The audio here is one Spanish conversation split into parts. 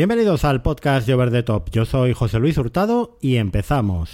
Bienvenidos al podcast de Over the Top. Yo soy José Luis Hurtado y empezamos.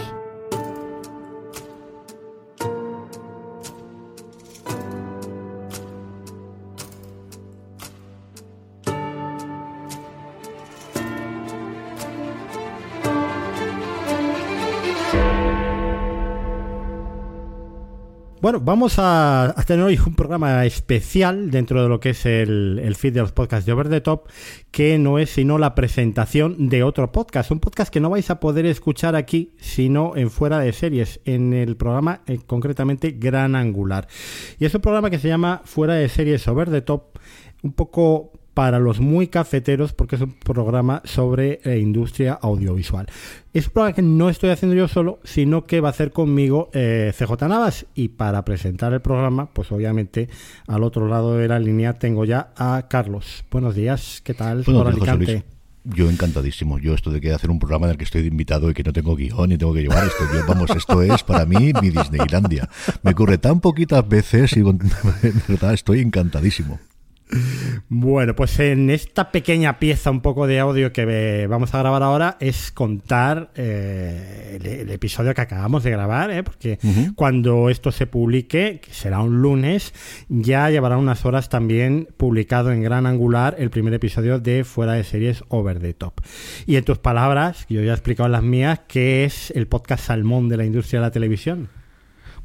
Bueno, vamos a, tener hoy un programa especial dentro de lo que es el, feed de los podcasts de Over the Top, que no es sino la presentación de otro podcast. Un podcast que no vais a poder escuchar aquí, sino en fuera de series, en el programa eh, concretamente Gran Angular. Y es un programa que se llama Fuera de series Over the Top, un poco para los muy cafeteros porque es un programa sobre eh, industria audiovisual. Es un programa que no estoy haciendo yo solo, sino que va a hacer conmigo eh, CJ Navas. Y para presentar el programa, pues obviamente al otro lado de la línea tengo ya a Carlos. Buenos días, ¿qué tal? por Alicante? Yo encantadísimo. Yo esto de que hacer un programa en el que estoy de invitado y que no tengo guion y tengo que llevar esto. vamos, esto es para mí mi Disneylandia. Me ocurre tan poquitas veces y de verdad estoy encantadísimo. Bueno, pues en esta pequeña pieza un poco de audio que vamos a grabar ahora es contar eh, el, episodio que acabamos de grabar, ¿eh? porque cuando esto se publique, que será un lunes, ya llevará unas horas también publicado en gran angular el primer episodio de Fuera de Series Over the Top. Y en tus palabras, yo ya he explicado las mías, ¿qué es el podcast salmón de la industria de la televisión?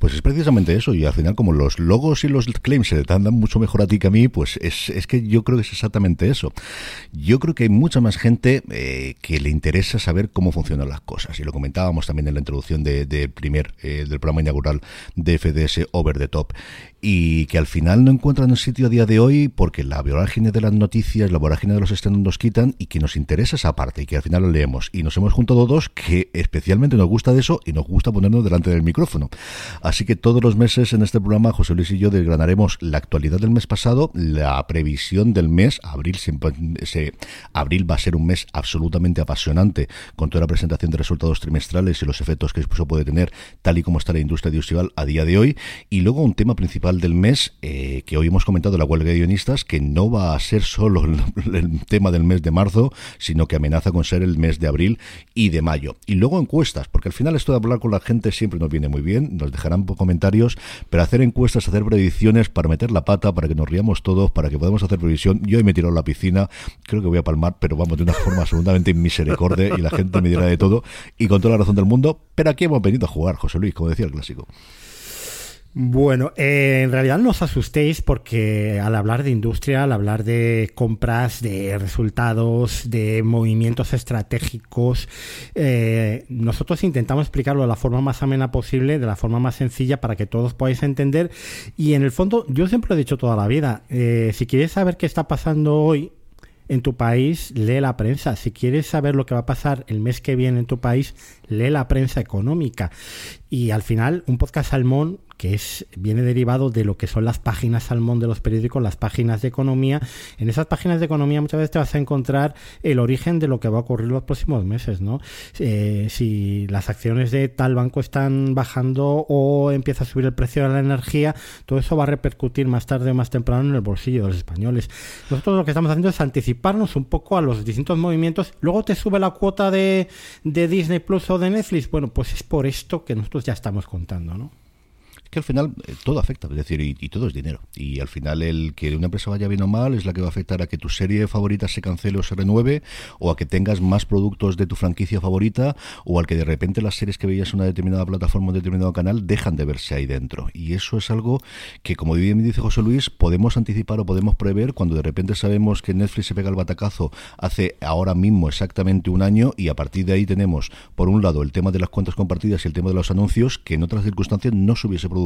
Pues es precisamente eso, y al final como los logos y los claims se te andan mucho mejor a ti que a mí, pues es, es que yo creo que es exactamente eso. Yo creo que hay mucha más gente eh, que le interesa saber cómo funcionan las cosas, y lo comentábamos también en la introducción de, primer, eh, del programa inaugural de FDS Over the Top y que al final no encuentran un sitio a día de hoy porque la vorágine de las noticias, la vorágine de los estrenos nos quitan y que nos interesa esa parte y que al final lo leemos. Y nos hemos juntado dos que especialmente nos gusta de eso y nos gusta ponernos delante del micrófono. Así que todos los meses en este programa José Luis y yo desgranaremos la actualidad del mes pasado, la previsión del mes. Abril, ese, abril va a ser un mes absolutamente apasionante con toda la presentación de resultados trimestrales y los efectos que eso puede tener tal y como está la industria audiovisual a día de hoy. Y luego un tema principal del mes, eh, que hoy hemos comentado la huelga de guionistas, que no va a ser solo el, tema del mes de marzo, sino que amenaza con ser el mes de abril y de mayo. Y luego encuestas, porque al final esto de hablar con la gente siempre nos viene muy bien, nos dejarán comentarios, pero hacer encuestas, hacer predicciones para meter la pata, para que nos riamos todos, para que podamos hacer previsión. Yo hoy me a la piscina, creo que voy a palmar, pero vamos, de una forma absolutamente misericordia y la gente me dirá de todo y con toda la razón del mundo. Pero aquí hemos venido a jugar, José Luis, como decía el clásico. Bueno, eh, en realidad no os asustéis porque al hablar de industria, al hablar de compras, de resultados, de movimientos estratégicos, eh, nosotros intentamos explicarlo de la forma más amena posible, de la forma más sencilla para que todos podáis entender. Y en el fondo, yo siempre lo he dicho toda la vida, eh, si quieres saber qué está pasando hoy, en tu país, lee la prensa. Si quieres saber lo que va a pasar el mes que viene en tu país, lee la prensa económica. Y al final, un podcast salmón que es, viene derivado de lo que son las páginas salmón de los periódicos, las páginas de economía. En esas páginas de economía muchas veces te vas a encontrar el origen de lo que va a ocurrir los próximos meses, ¿no? Eh, si las acciones de tal banco están bajando o empieza a subir el precio de la energía, todo eso va a repercutir más tarde o más temprano en el bolsillo de los españoles. Nosotros lo que estamos haciendo es anticiparnos un poco a los distintos movimientos. Luego te sube la cuota de, de Disney Plus o de Netflix. Bueno, pues es por esto que nosotros ya estamos contando, ¿no? Que al final eh, todo afecta, es decir, y, todo es dinero. Y al final el que una empresa vaya bien o mal es la que va a afectar a que tu serie favorita se cancele o se renueve, o a que tengas más productos de tu franquicia favorita, o al que de repente las series que veías en una determinada plataforma o determinado canal dejan de verse ahí dentro. Y eso es algo que, como bien dice José Luis, podemos anticipar o podemos prever cuando de repente sabemos que Netflix se pega el batacazo hace ahora mismo exactamente un año y a partir de ahí tenemos, por un lado, el tema de las cuentas compartidas y el tema de los anuncios, que en otras circunstancias no se hubiese producido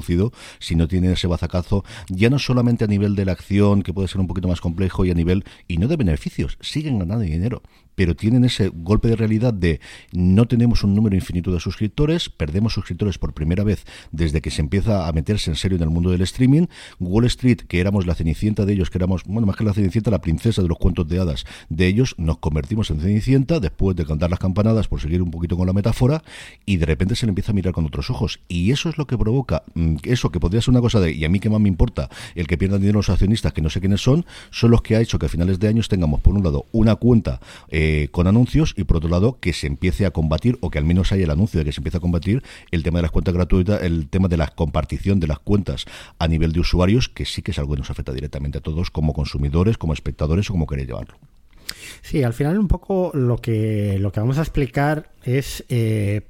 si no tiene ese bazacazo, ya no solamente a nivel de la acción, que puede ser un poquito más complejo, y a nivel, y no de beneficios, siguen ganando dinero pero tienen ese golpe de realidad de no tenemos un número infinito de suscriptores, perdemos suscriptores por primera vez desde que se empieza a meterse en serio en el mundo del streaming. Wall Street, que éramos la cenicienta de ellos, que éramos, bueno, más que la cenicienta, la princesa de los cuentos de hadas de ellos, nos convertimos en cenicienta después de cantar las campanadas, por seguir un poquito con la metáfora, y de repente se le empieza a mirar con otros ojos. Y eso es lo que provoca, mm, eso que podría ser una cosa de, y a mí que más me importa, el que pierdan dinero los accionistas, que no sé quiénes son, son los que ha hecho que a finales de años tengamos, por un lado, una cuenta. Eh, eh, con anuncios y por otro lado que se empiece a combatir o que al menos haya el anuncio de que se empiece a combatir el tema de las cuentas gratuitas, el tema de la compartición de las cuentas a nivel de usuarios, que sí que es algo que nos afecta directamente a todos como consumidores, como espectadores o como queréis llevarlo. Sí, al final un poco lo que, lo que vamos a explicar es eh,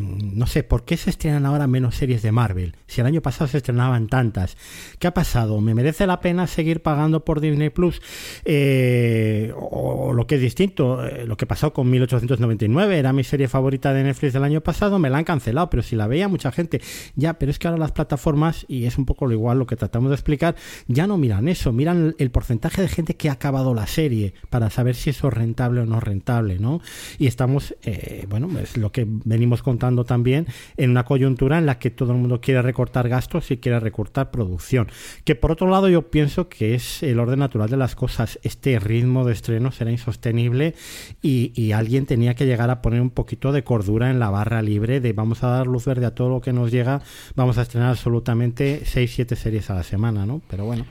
no sé, ¿por qué se estrenan ahora menos series de Marvel? Si el año pasado se estrenaban tantas. ¿Qué ha pasado? ¿Me merece la pena seguir pagando por Disney Plus? Eh, o, lo que es distinto, eh, lo que pasó con 1899, era mi serie favorita de Netflix del año pasado, me la han cancelado, pero si la veía mucha gente, ya, pero es que ahora las plataformas, y es un poco lo igual lo que tratamos de explicar, ya no miran eso, miran el porcentaje de gente que ha acabado la serie para saber si eso es rentable o no rentable, ¿no? Y estamos, eh, bueno, es lo que venimos contando también en una coyuntura en la que todo el mundo quiere recortar gastos y quiere recortar producción. Que por otro lado yo pienso que es el orden natural de las cosas. Este ritmo de estreno será insostenible y, y alguien tenía que llegar a poner un poquito de cordura en la barra libre de vamos a dar luz verde a todo lo que nos llega, vamos a estrenar absolutamente 6-7 series a la semana, ¿no? Pero bueno,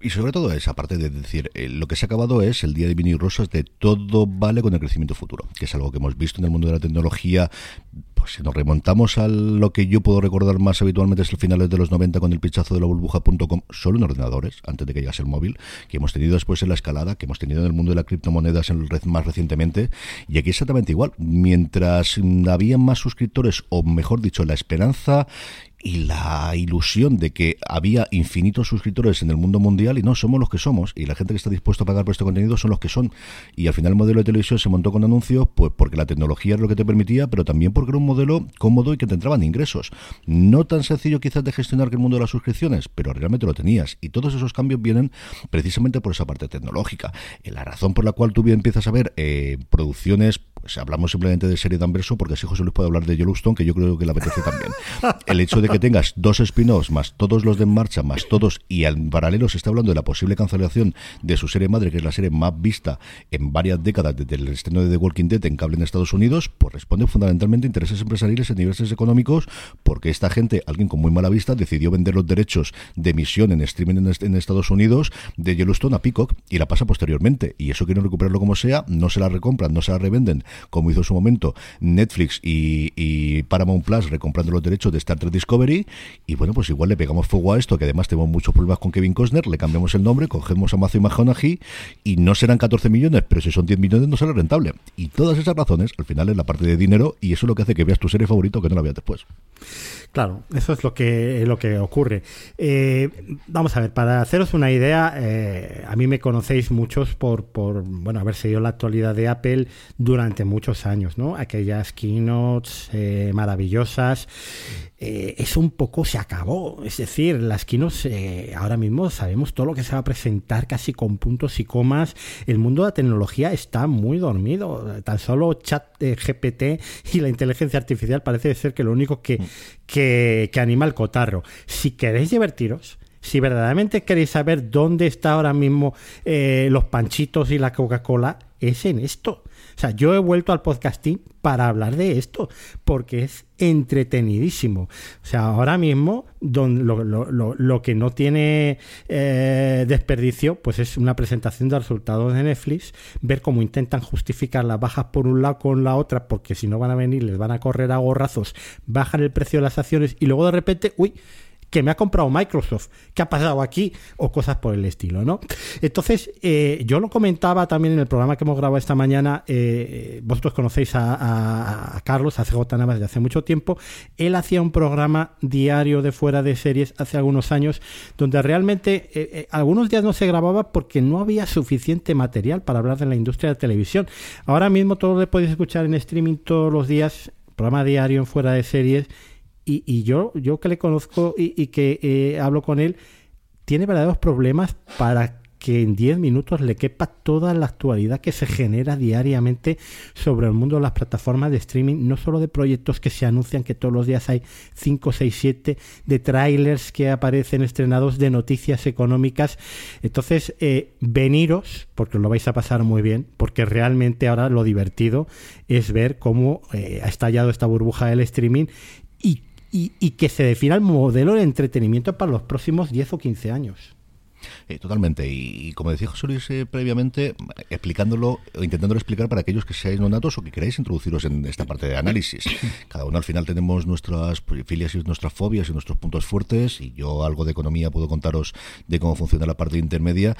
y sobre todo esa parte de decir, eh, lo que se ha acabado es el día de Vini Rosas de todo vale con el crecimiento futuro, que es algo que hemos visto en el mundo de la tecnología. Pues si nos remontamos a lo que yo puedo recordar más habitualmente es el finales de los 90 con el pichazo de la burbuja.com, solo en ordenadores, antes de que llegase el móvil, que hemos tenido después en la escalada, que hemos tenido en el mundo de las criptomonedas en el más recientemente, y aquí exactamente igual. Mientras había más suscriptores, o mejor dicho, la esperanza y la ilusión de que había infinitos suscriptores en el mundo mundial y no somos los que somos y la gente que está dispuesta a pagar por este contenido son los que son. Y al final el modelo de televisión se montó con anuncios pues porque la tecnología es lo que te permitía pero también porque era un modelo cómodo y que te entraban ingresos. No tan sencillo quizás de gestionar que el mundo de las suscripciones pero realmente lo tenías. Y todos esos cambios vienen precisamente por esa parte tecnológica. La razón por la cual tú empiezas a ver eh, producciones pues hablamos simplemente de serie de Anverso porque así José Luis puede hablar de Yellowstone que yo creo que le apetece también. El hecho de que tengas dos spin-offs más todos los de En Marcha, más todos, y en paralelo se está hablando de la posible cancelación de su serie madre, que es la serie más vista en varias décadas desde el estreno de The Walking Dead en cable en Estados Unidos, pues responde fundamentalmente a intereses empresariales y intereses económicos, porque esta gente, alguien con muy mala vista, decidió vender los derechos de emisión en streaming en, Estados Unidos de Yellowstone a Peacock y la pasa posteriormente. Y eso quieren recuperarlo como sea, no se la recompran, no se la revenden, como hizo en su momento Netflix y Paramount Plus recomprando los derechos de Star Trek Discovery y bueno, pues igual le pegamos fuego a esto, que además tenemos muchos problemas con Kevin Costner, le cambiamos el nombre, cogemos a Matthew McConaughey y no serán 14 millones, pero si son 10 millones no será rentable. Y todas esas razones, al final es la parte de dinero y eso es lo que hace que veas tu serie favorito que no la veas después. Claro, eso es lo que, lo que ocurre. Eh, vamos a ver, para haceros una idea, eh, a mí me conocéis muchos por, por bueno, haber seguido la actualidad de Apple durante muchos años, ¿no? Aquellas keynotes eh, maravillosas. Es un poco, se acabó. Es decir, las keynotes ahora mismo sabemos todo lo que se va a presentar casi con puntos y comas. El mundo de la tecnología está muy dormido. Tan solo chat GPT y la inteligencia artificial parece ser que lo único que, que, anima el cotarro. Si queréis divertiros, si verdaderamente queréis saber dónde está ahora mismo eh, los panchitos y la Coca-Cola, es en esto. Sea, yo he vuelto al podcasting para hablar de esto, porque es entretenidísimo. O sea, ahora mismo lo, que no tiene eh, desperdicio, pues es una presentación de resultados de Netflix, ver cómo intentan justificar las bajas por un lado con la otra, porque si no van a venir, les van a correr a gorrazos, bajan el precio de las acciones y luego de repente, uy, que me ha comprado Microsoft, ¿qué ha pasado aquí? O cosas por el estilo, ¿no? Entonces, eh, yo lo comentaba también en el programa que hemos grabado esta mañana, eh, vosotros conocéis a, Carlos, a CJ Navas hace mucho tiempo, él hacía un programa diario de fuera de series hace algunos años, donde realmente eh, algunos días no se grababa porque no había suficiente material para hablar de la industria de televisión. Ahora mismo todo lo podéis escuchar en streaming todos los días, programa diario en fuera de series y, yo, yo que le conozco y, que eh, hablo con él, tiene verdaderos problemas para que en 10 minutos le quepa toda la actualidad que se genera diariamente sobre el mundo de las plataformas de streaming, no solo de proyectos que se anuncian, que todos los días hay 5, 6, 7, de trailers que aparecen estrenados, de noticias económicas. Entonces, eh, veniros, porque lo vais a pasar muy bien, porque realmente ahora lo divertido es ver cómo eh, ha estallado esta burbuja del streaming y y, que se defina el modelo de entretenimiento para los próximos 10 o 15 años. Eh, totalmente. Y, como decía José Luis eh, previamente, explicándolo intentándolo explicar para aquellos que seáis nonatos o que queráis introduciros en esta parte de análisis. Cada uno al final tenemos nuestras filias y nuestras fobias y nuestros puntos fuertes. Y yo algo de economía puedo contaros de cómo funciona la parte intermedia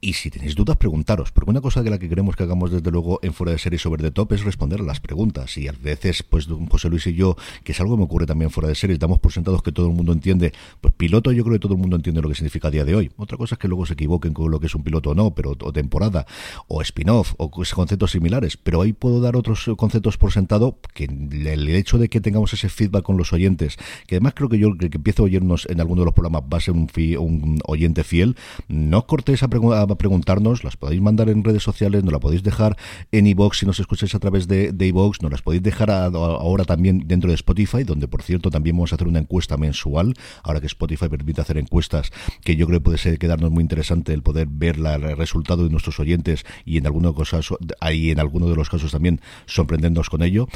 y si tenéis dudas, preguntaros, porque una cosa de la que queremos que hagamos desde luego en Fuera de Series sobre The Top es responder a las preguntas. Y a veces, pues José Luis y yo, que es algo que me ocurre también fuera de series, damos por sentados que todo el mundo entiende. Pues piloto, yo creo que todo el mundo entiende lo que significa a día de hoy. Otra cosa es que luego se equivoquen con lo que es un piloto o no, pero o temporada, o spin-off, o conceptos similares. Pero ahí puedo dar otros conceptos por sentado que el hecho de que tengamos ese feedback con los oyentes, que además creo que yo que empiezo a oírnos en alguno de los programas va a ser un, un oyente fiel, no cortéis a, preguntar a preguntarnos, las podéis mandar en redes sociales, nos la podéis dejar en iBox si nos escucháis a través de, de nos las podéis dejar ahora también dentro de Spotify, donde por cierto también vamos a hacer una encuesta mensual, ahora que Spotify permite hacer encuestas, que yo creo que puede ser quedarnos muy interesante el poder ver el resultado de nuestros oyentes y en algunos casos, ahí en algunos de los casos también sorprendernos con ello.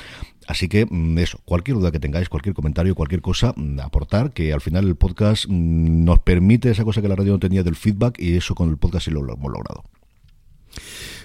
Así que mm, eso, cualquier duda que tengáis, cualquier comentario, cualquier cosa, mm, aportar, que al final el podcast mm, nos permite esa cosa que la radio no tenía del feedback y eso con el podcast sí lo, lo hemos logrado.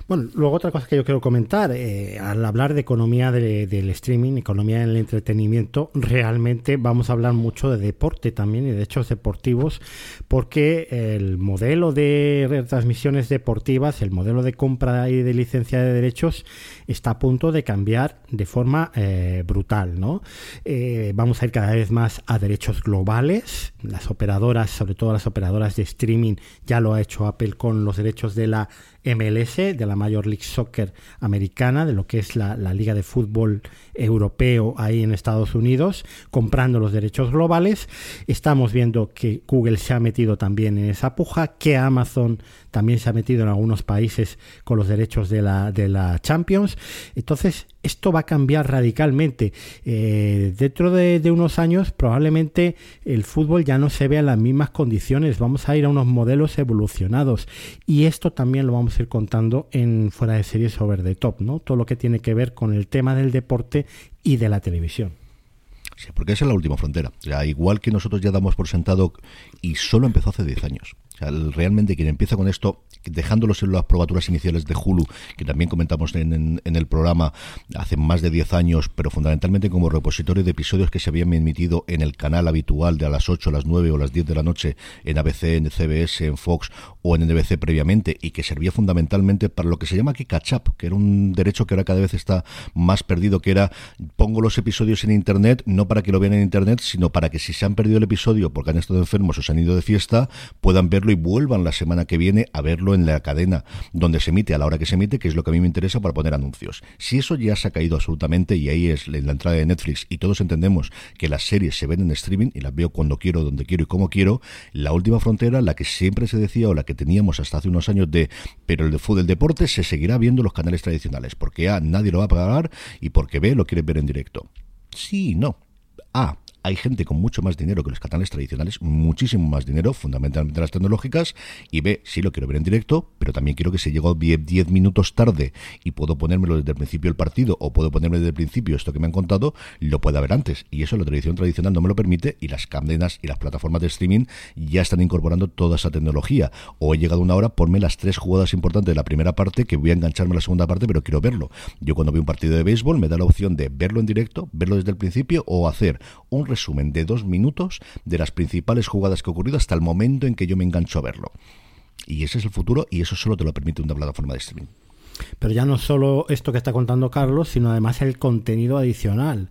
Bueno, luego otra cosa que yo quiero comentar, eh, al hablar de economía del streaming, economía del entretenimiento, realmente vamos a hablar mucho de deporte también y de hechos deportivos, porque el modelo de retransmisiones deportivas, el modelo de compra y de licencia de derechos está a punto de cambiar de forma eh, brutal, ¿no? Eh, vamos a ir cada vez más a derechos globales, las operadoras, sobre todo las operadoras de streaming, ya lo ha hecho Apple con los derechos de la MLS, de la Major League Soccer americana, de lo que es la, Liga de Fútbol Europeo ahí en Estados Unidos, comprando los derechos globales. Estamos viendo que Google se ha metido también en esa puja, que Amazon también se ha metido en algunos países con los derechos de la, de la Champions. Entonces, esto va a cambiar radicalmente. Eh, dentro de, unos años probablemente el fútbol ya no se vea en las mismas condiciones. Vamos a ir a unos modelos evolucionados. Y esto también lo vamos a ir contando en fuera de series sobre the top, ¿no? Todo lo que tiene que ver con el tema del deporte y de la televisión. Sí, porque esa es la última frontera. igual que nosotros ya damos por sentado y solo empezó hace 10 años realmente quien empieza con esto, dejándolos en las probaturas iniciales de Hulu, que también comentamos en, el programa hace más de 10 años, pero fundamentalmente como repositorio de episodios que se habían emitido en el canal habitual de a las 8, a las 9 o las 10 de la noche en ABC, en CBS, en Fox o en NBC previamente, y que servía fundamentalmente para lo que se llama aquí catch up, que era un derecho que ahora cada vez está más perdido, que era pongo los episodios en Internet, no para que lo vean en Internet, sino para que si se han perdido el episodio porque han estado enfermos o se han ido de fiesta, puedan verlo y vuelvan la semana que viene a verlo en la cadena donde se emite, a la hora que se emite, que es lo que a mí me interesa para poner anuncios. Si eso ya se ha caído absolutamente y ahí es la entrada de Netflix y todos entendemos que las series se ven en streaming y las veo cuando quiero, donde quiero y como quiero, la última frontera, la que siempre se decía o la que teníamos hasta hace unos años de, pero el de fútbol, deporte se seguirá viendo los canales tradicionales, porque A, nadie lo va a pagar y porque B, lo quiere ver en directo. Sí, no. A, hay gente con mucho más dinero que los canales tradicionales, muchísimo más dinero, fundamentalmente las tecnológicas, y ve, sí lo quiero ver en directo, pero también quiero que si llego 10 minutos tarde y puedo ponérmelo desde el principio del partido o puedo ponerme desde el principio esto que me han contado, lo pueda ver antes. Y eso la tradición tradicional no me lo permite y las cadenas y las plataformas de streaming ya están incorporando toda esa tecnología. O he llegado una hora, ponme las tres jugadas importantes de la primera parte que voy a engancharme a la segunda parte, pero quiero verlo. Yo cuando veo un partido de béisbol me da la opción de verlo en directo, verlo desde el principio o hacer un resumen de dos minutos de las principales jugadas que ha ocurrido hasta el momento en que yo me engancho a verlo. Y ese es el futuro y eso solo te lo permite una plataforma de streaming. Pero ya no solo esto que está contando Carlos, sino además el contenido adicional.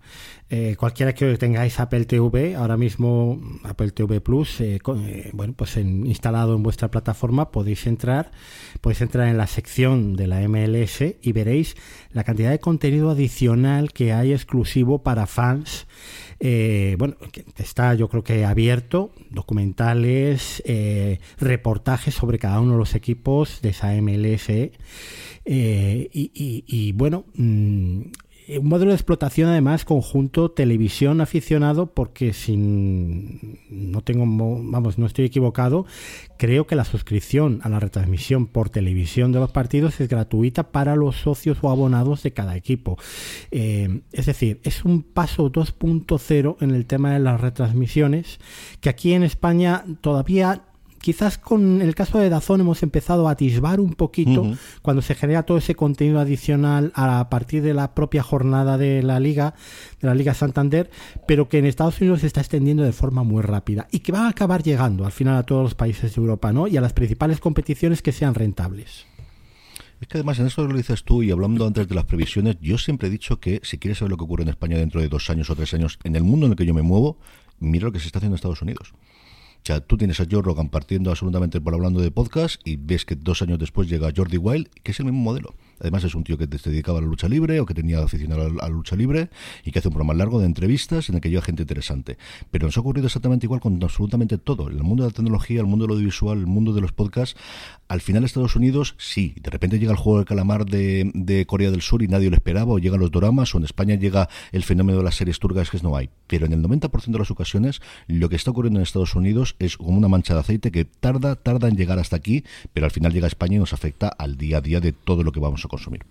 Eh, cualquiera que tengáis Apple TV, ahora mismo Apple TV Plus, eh, eh, bueno, pues instalado en vuestra plataforma, podéis entrar, podéis entrar en la sección de la MLS y veréis la cantidad de contenido adicional que hay exclusivo para fans. bueno, está yo creo que abierto, documentales, reportajes sobre cada uno de los equipos de esa MLS. y, bueno, mm, un modelo de explotación además conjunto televisión aficionado porque sin no tengo vamos no estoy equivocado creo que la suscripción a la retransmisión por televisión de los partidos es gratuita para los socios o abonados de cada equipo. Eh, es decir es un paso 2.0 en el tema de las retransmisiones que aquí en España todavía quizás con el caso de Dazón hemos empezado a atisbar un poquito cuando se genera todo ese contenido adicional a partir de la propia jornada de la liga, de la Liga Santander, pero que en Estados Unidos se está extendiendo de forma muy rápida y que va a acabar llegando al final a todos los países de Europa, ¿no? Y a las principales competiciones que sean rentables. Es que además en esto lo dices tú y hablando antes de las previsiones, yo siempre he dicho que si quieres saber lo que ocurre en España dentro de dos años o tres años, en el mundo en el que yo me muevo, mira lo que se está haciendo en Estados Unidos. Sea, tú tienes a Joe Rogan partiendo absolutamente por hablando de podcast y ves que dos años después llega Jordi Wild, que es el mismo modelo. Además es un tío que se dedicaba a la lucha libre o que tenía afición a la, lucha libre y que hace un programa largo de entrevistas en el que lleva gente interesante. Pero nos ha ocurrido exactamente igual con absolutamente todo. El mundo de la tecnología, el mundo de lo audiovisual, el mundo de los podcasts, al final Estados Unidos, sí, de repente llega el juego del calamar de, de Corea del Sur y nadie lo esperaba, o llegan los doramas, o en España llega el fenómeno de las series turcas que no hay. Pero en el 90% de las ocasiones, lo que está ocurriendo en Estados Unidos es como una mancha de aceite que tarda, tarda en llegar hasta aquí, pero al final llega a España y nos afecta al día a día de todo lo que vamos a consumir.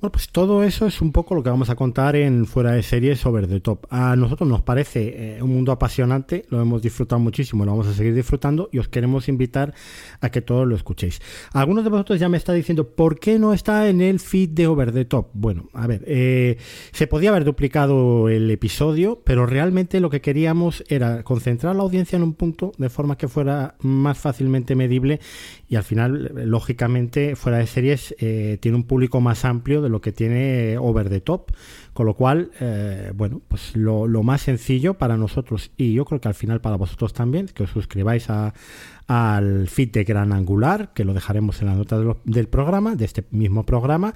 Bueno, pues todo eso es un poco lo que vamos a contar en Fuera de Series Over the Top. A nosotros nos parece eh, un mundo apasionante, lo hemos disfrutado muchísimo, lo vamos a seguir disfrutando y os queremos invitar a que todos lo escuchéis. Algunos de vosotros ya me está diciendo, ¿por qué no está en el feed de Over the Top? Bueno, a ver, eh, se podía haber duplicado el episodio, pero realmente lo que queríamos era concentrar la audiencia en un punto de forma que fuera más fácilmente medible y al final, lógicamente, Fuera de Series eh, tiene un público más amplio de lo que tiene Over the Top. Con lo cual, eh, bueno, pues lo, más sencillo para nosotros y yo creo que al final para vosotros también, que os suscribáis al feed de Gran Angular, que lo dejaremos en la nota del programa, de este mismo programa.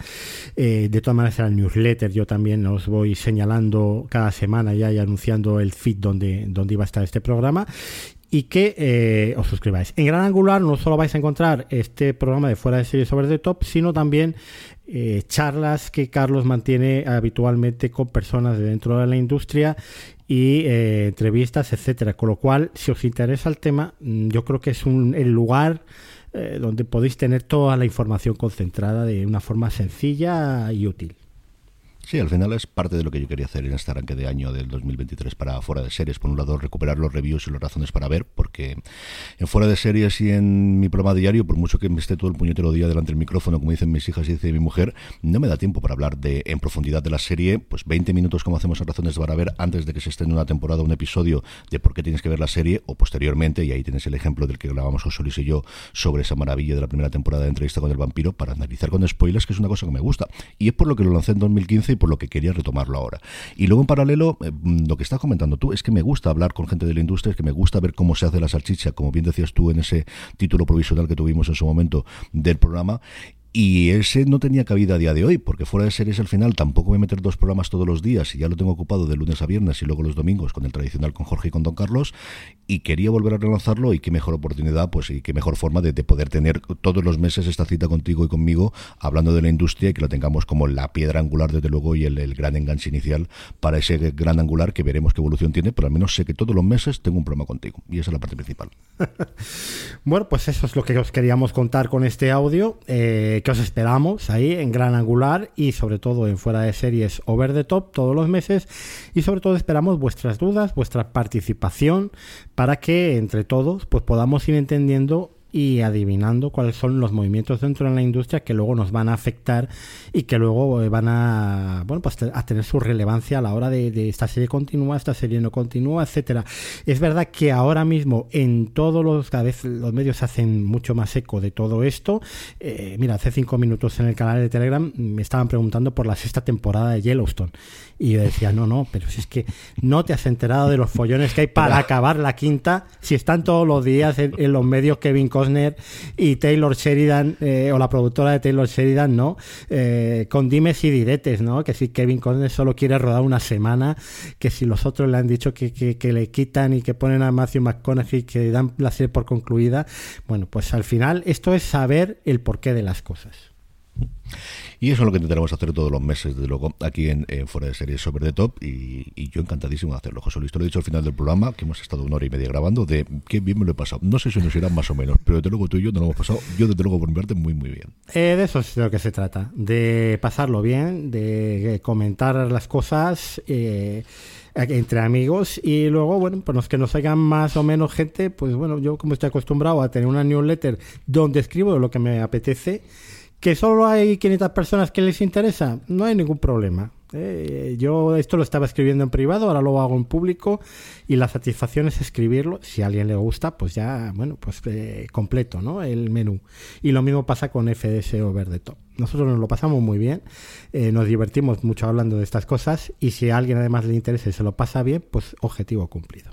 Eh, de todas maneras, el newsletter yo también os voy señalando cada semana ya y anunciando el feed donde, donde iba a estar este programa y que eh, os suscribáis. En Gran Angular no solo vais a encontrar este programa de fuera de series sobre the top, sino también eh, charlas que Carlos mantiene habitualmente con personas de dentro de la industria y eh, entrevistas, etcétera. Con lo cual, si os interesa el tema, mm, yo creo que es un, el lugar donde podéis tener toda la información concentrada de una forma sencilla y útil. Sí, al final es parte de lo que yo quería hacer en este arranque de año del 2023 para Fuera de Series. Por un lado, recuperar los reviews y las razones para ver, porque en Fuera de Series y en mi programa diario, por mucho que me esté todo el puñetero día delante del micrófono, como dicen mis hijas y dice mi mujer, no me da tiempo para hablar de en profundidad de la serie, pues 20 minutos como hacemos en Razones para Ver antes de que se esté en una temporada un episodio de por qué tienes que ver la serie, o posteriormente, y ahí tienes el ejemplo del que grabamos José Luis y yo sobre esa maravilla de la primera temporada de entrevista con el vampiro, para analizar con spoilers, que es una cosa que me gusta. Y es por lo que lo lancé en 2015 y por lo que quería retomar ahora. Y luego en paralelo, eh, lo que estás comentando tú es que me gusta hablar con gente de la industria, es que me gusta ver cómo se hace la salchicha, como bien decías tú en ese título provisional que tuvimos en su momento del programa, y ese no tenía cabida a día de hoy, porque fuera de series al final tampoco voy a meter dos programas todos los días y ya lo tengo ocupado de lunes a viernes y luego los domingos con el tradicional con Jorge y con Don Carlos. Y quería volver a relanzarlo y qué mejor oportunidad, pues y qué mejor forma de, poder tener todos los meses esta cita contigo y conmigo hablando de la industria y que lo tengamos como la piedra angular, desde luego, y el, gran enganche inicial para ese gran angular que veremos qué evolución tiene, pero al menos sé que todos los meses tengo un programa contigo y esa es la parte principal. bueno, pues eso es lo que os queríamos contar con este audio. Eh, que os esperamos ahí en Gran Angular y sobre todo en fuera de series Over the Top todos los meses. Y sobre todo esperamos vuestras dudas, vuestra participación para que entre todos pues podamos ir entendiendo y adivinando cuáles son los movimientos dentro de la industria que luego nos van a afectar y que luego eh, van a bueno pues a tener su relevancia a la hora de, esta serie continúa, esta serie no continúa, etcétera. Es verdad que ahora mismo en todos los cada vez los medios hacen mucho más eco de todo esto. Eh, mira, hace cinco minutos en el canal de Telegram me estaban preguntando por la sexta temporada de Yellowstone y yo decía, no, no, pero si es que no te has enterado de los follones que hay para acabar la quinta, si están todos los días en, los medios Kevin Costner y Taylor Sheridan, eh, o la productora de Taylor Sheridan, ¿no? Eh, con dimes y diretes, ¿no? Que si Kevin Costner solo quiere rodar una semana, que si los otros le han dicho que, que, le quitan y que ponen a Matthew McConaughey que dan la serie por concluida, bueno, pues al final esto es saber el porqué de las cosas. Y eso es lo que intentaremos hacer todos los meses, desde luego, aquí en, Fuera de Series sobre The Top. Y, yo encantadísimo de hacerlo. José Luis, te lo he dicho al final del programa, que hemos estado una hora y media grabando, de qué bien me lo he pasado. No sé si nos irán más o menos, pero desde luego tú y yo no lo hemos pasado, yo desde luego por mi parte, muy, muy bien. Eh, de eso es de lo que se trata, de pasarlo bien, de comentar las cosas. Eh, entre amigos y luego, bueno, pues los que nos hagan más o menos gente, pues bueno, yo como estoy acostumbrado a tener una newsletter donde escribo lo que me apetece, que solo hay 500 personas que les interesa, no hay ningún problema. Eh, yo esto lo estaba escribiendo en privado, ahora lo hago en público y la satisfacción es escribirlo. Si a alguien le gusta, pues ya, bueno, pues eh, completo, ¿no? El menú. Y lo mismo pasa con FDS Over the Top. Nosotros nos lo pasamos muy bien, eh, nos divertimos mucho hablando de estas cosas y si a alguien además le interesa y se lo pasa bien, pues objetivo cumplido.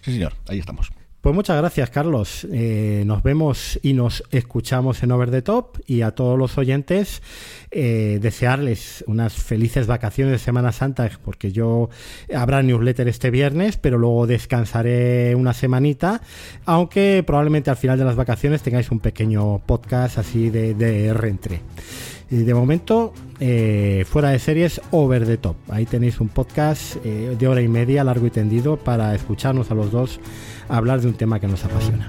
Sí, señor, ahí estamos. Pues muchas gracias, Carlos. Eh, nos vemos y nos escuchamos en Over the Top y a todos los oyentes eh, desearles unas felices vacaciones de Semana Santa, porque yo habrá newsletter este viernes, pero luego descansaré una semanita, aunque probablemente al final de las vacaciones tengáis un pequeño podcast así de, de. Y de momento, eh, fuera de series, Over the Top. Ahí tenéis un podcast de hora y media, largo y tendido, para escucharnos a los dos hablar de un tema que nos apasiona.